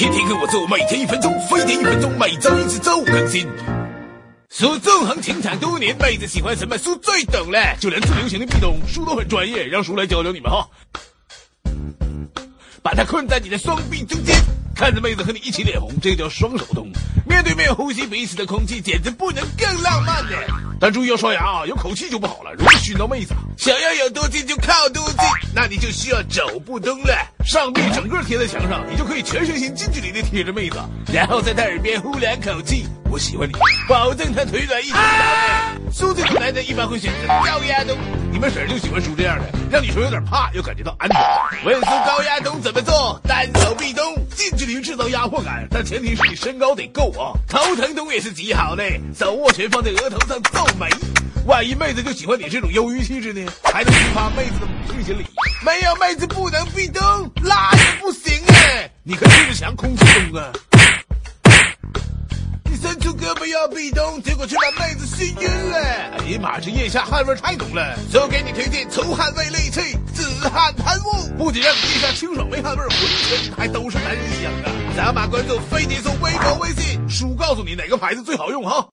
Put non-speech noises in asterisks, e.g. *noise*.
天天跟我做，每天一分钟，飞碟一分钟，每周一次周五更新。苏纵横情场多年，妹子喜欢什么，苏最懂了。就连最流行的壁咚，苏都很专业，让苏来教教你们哈。把它困在你的双臂中间，看着妹子和你一起脸红，这个叫双手动。面对面呼吸彼此的空气，简直不能更浪漫了。但注意要刷牙啊，有口气就不好了，容易熏到妹子。想要有多近就靠多近，那你就需要肘不动了。上臂整个贴在墙上，你就可以全身心近距离的贴着妹子，然后在她耳边呼两口气，我喜欢你，保证她腿软一直到位。苏这种男的一般会选择高压咚，你们婶儿就喜欢梳这样的，让女生有点怕又感觉到安全。问 *laughs* 苏高压咚怎么做？单手臂咚，制造压迫感，但前提是你身高得够啊。头疼咚也是极好的，手握拳放在额头上皱眉。万一妹子就喜欢你这种忧郁气质呢，还能激发妹子的母性心理。没有妹子不能壁咚，拉也不行哎，你可以对着墙空气咚啊。你伸出胳膊要壁咚，结果却把妹子熏晕了。哎呀妈，这腋下汗味太浓了。所以给你推荐除汗味利器止汗喷雾，不仅让你腋下清爽没汗味，浑身还都是扫码关注飞碟送微博微信，叔告诉你哪个牌子最好用哈。